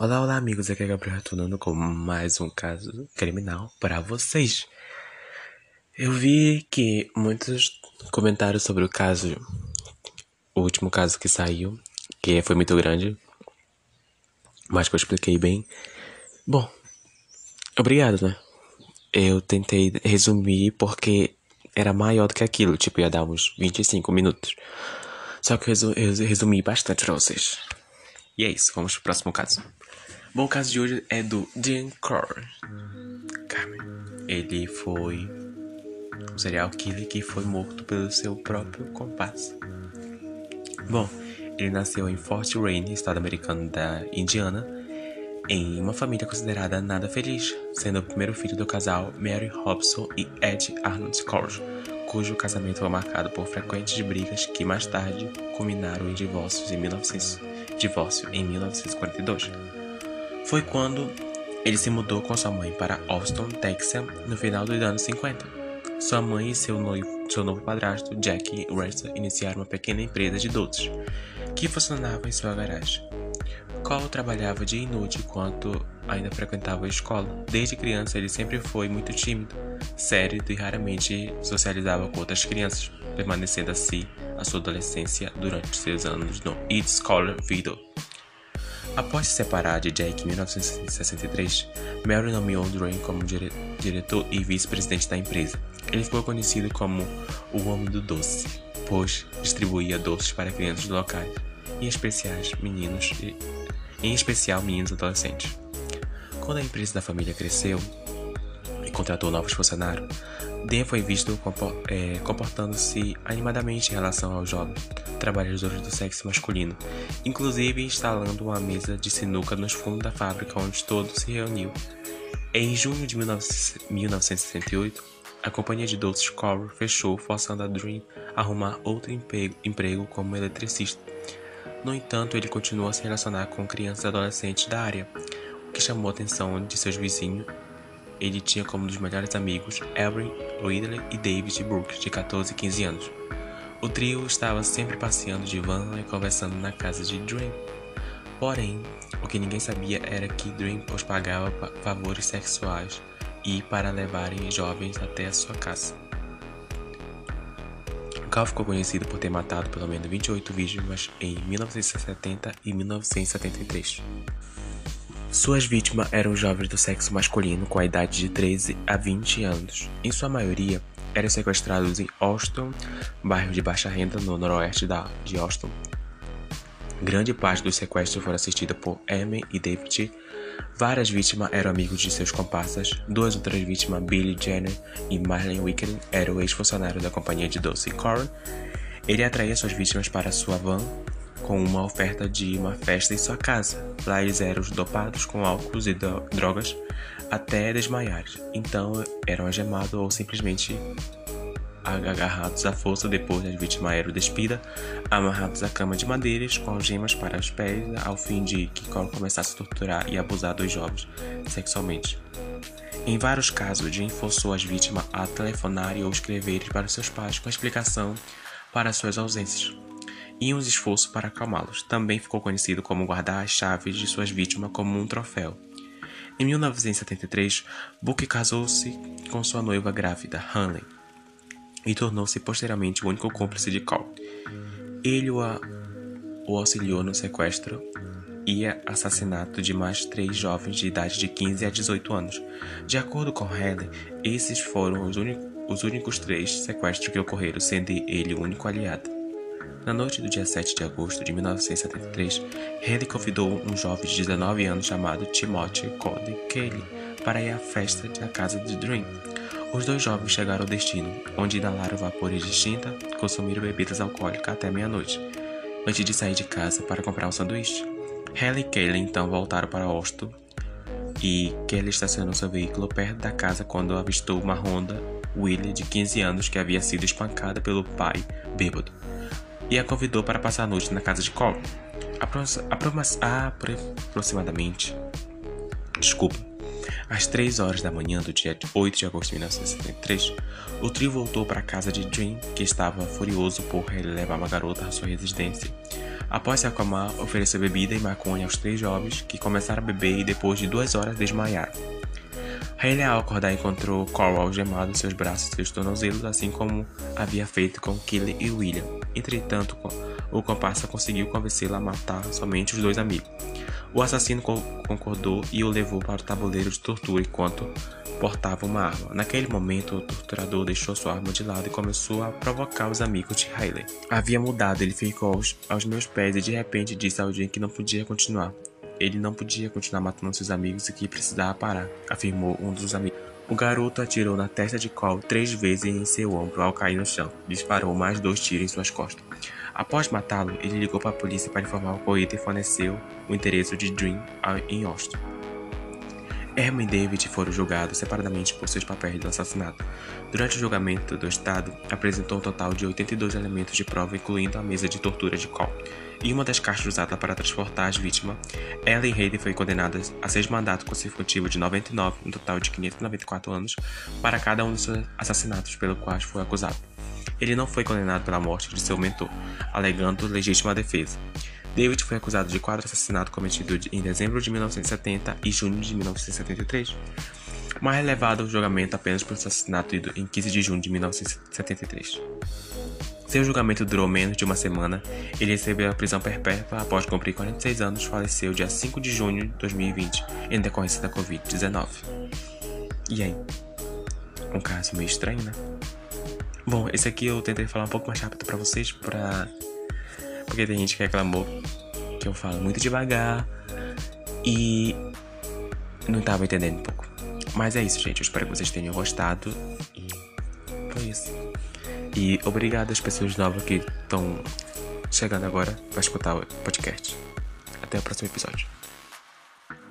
Olá, olá, amigos. Aqui é Gabriel retornando com mais um caso criminal para vocês. Eu vi que muitos comentários sobre o caso, o último caso que saiu, que foi muito grande, mas que eu expliquei bem. Bom, obrigado, né? Eu tentei resumir porque era maior do que aquilo, tipo, ia dar uns 25 minutos. Só que eu resumi bastante pra vocês. E é isso, vamos pro próximo caso. Bom, o caso de hoje é do Dean Core. Carmen. Ele foi um serial killer que foi morto pelo seu próprio comparsa. Bom, ele nasceu em Fort Wayne, estado americano da Indiana, em uma família considerada nada feliz, sendo o primeiro filho do casal Mary Hobson e Ed Arnold Corge, cujo casamento foi marcado por frequentes brigas que mais tarde culminaram em divórcios em 1900, divórcio em 1942. Foi quando ele se mudou com sua mãe para Austin, Texas, no final dos anos 50. Sua mãe e seu, noivo, seu novo padrasto, Jack Russell, iniciaram uma pequena empresa de doces, que funcionava em sua garagem. Cole trabalhava dia e noite enquanto ainda frequentava a escola. Desde criança, ele sempre foi muito tímido, sério e raramente socializava com outras crianças, permanecendo assim a sua adolescência durante seus anos no East Scholar Video. Após se separar de Jake em 1963, Mary nomeou Drain como dire diretor e vice-presidente da empresa. Ele ficou conhecido como o Homem do Doce, pois distribuía doces para crianças locais, em especiais meninos e, em especial meninos adolescentes. Quando a empresa da família cresceu e contratou novos funcionários, Dan foi visto é, comportando-se animadamente em relação aos jovens trabalhadores do sexo masculino, inclusive instalando uma mesa de sinuca nos fundos da fábrica onde todo se reuniu. Em junho de 1968, a companhia de doces Core fechou, forçando a Dream a arrumar outro emprego, emprego como eletricista. No entanto, ele continuou a se relacionar com crianças e adolescentes da área, o que chamou a atenção de seus vizinhos ele tinha como dos melhores amigos Avery Ridley e David Brooks, de 14 e 15 anos. O trio estava sempre passeando de van e conversando na casa de Dream. Porém, o que ninguém sabia era que Dream os pagava favores sexuais e para levarem jovens até a sua casa. Cal ficou conhecido por ter matado pelo menos 28 vítimas em 1970 e 1973. Suas vítimas eram jovens do sexo masculino com a idade de 13 a 20 anos. Em sua maioria, eram sequestrados em Austin, bairro de baixa renda no noroeste de Austin. Grande parte dos sequestros foram assistidos por Amy e David. Várias vítimas eram amigos de seus comparsas. Duas outras vítimas, Billy Jenner e Marlene Wicked, eram ex-funcionários da companhia de doce Corn. Ele atraía suas vítimas para sua van com uma oferta de uma festa em sua casa. Lá eles eram dopados com álcool e drogas até desmaiar. Então eram algemados ou simplesmente agarrados à força depois das vítimas eram despidas, amarrados à cama de madeiras com algemas para os pés, ao fim de que Cole começasse a torturar e abusar dos jovens sexualmente. Em vários casos, Jim forçou as vítimas a telefonarem ou escreverem para seus pais com explicação para suas ausências e uns esforços para acalmá-los. Também ficou conhecido como guardar as chaves de suas vítimas como um troféu. Em 1973, Book casou-se com sua noiva grávida, Hanley, e tornou-se posteriormente o único cúmplice de Cole. Ele o, o auxiliou no sequestro e assassinato de mais três jovens de idade de 15 a 18 anos. De acordo com Hanley, esses foram os, os únicos três sequestros que ocorreram, sendo ele o único aliado. Na noite do dia 7 de agosto de 1973, Haley convidou um jovem de 19 anos chamado Timothy Cody Kelly para ir à festa da casa de Dream. Os dois jovens chegaram ao destino, onde inalaram vapores de tinta, consumiram bebidas alcoólicas até meia-noite, antes de sair de casa para comprar um sanduíche. Haley e Kelly então voltaram para Austin e Kelly estacionou seu veículo perto da casa quando avistou uma Honda Willie de 15 anos que havia sido espancada pelo pai bêbado e a convidou para passar a noite na casa de Cole. Apro aproximadamente. Desculpa. Às 3 horas da manhã do dia 8 de agosto de 1973, o trio voltou para a casa de Dream, que estava furioso por levar uma garota à sua residência. Após se acalmar, ofereceu bebida e maconha aos três jovens, que começaram a beber e depois de duas horas desmaiaram. Haley, ao acordar, encontrou Coral algemado em seus braços e seus tornozelos, assim como havia feito com Kelly e William. Entretanto, o comparsa conseguiu convencê-la a matar somente os dois amigos. O assassino concordou e o levou para o tabuleiro de tortura enquanto portava uma arma. Naquele momento, o torturador deixou sua arma de lado e começou a provocar os amigos de Hayley. Havia mudado, ele ficou aos, aos meus pés e de repente disse ao Jim que não podia continuar. Ele não podia continuar matando seus amigos e que precisava parar, afirmou um dos amigos. O garoto atirou na testa de Cole três vezes em seu ombro ao cair no chão. Disparou mais dois tiros em suas costas. Após matá-lo, ele ligou para a polícia para informar o Coito e forneceu o endereço de Dream em Austin. Herman e David foram julgados separadamente por seus papéis do assassinato. Durante o julgamento do Estado, apresentou um total de 82 elementos de prova, incluindo a mesa de tortura de Cole e uma das caixas usada para transportar as vítimas. Ellen Hayden foi condenada a seis mandatos consecutivos de 99, um total de 594 anos, para cada um dos assassinatos pelo quais foi acusado. Ele não foi condenado pela morte de seu mentor, alegando legítima defesa. David foi acusado de quatro assassinatos cometidos em dezembro de 1970 e junho de 1973, mas relevado ao julgamento apenas por assassinato em 15 de junho de 1973. Seu julgamento durou menos de uma semana. Ele recebeu a prisão perpétua após cumprir 46 anos. Faleceu dia 5 de junho de 2020 em decorrência da Covid-19. E aí? Um caso meio estranho, né? Bom, esse aqui eu tentei falar um pouco mais rápido para vocês, pra... porque tem gente que reclamou que eu falo muito devagar e não tava entendendo um pouco. Mas é isso, gente. Eu espero que vocês tenham gostado e foi isso. E obrigado às pessoas novas que estão chegando agora para escutar o podcast. Até o próximo episódio.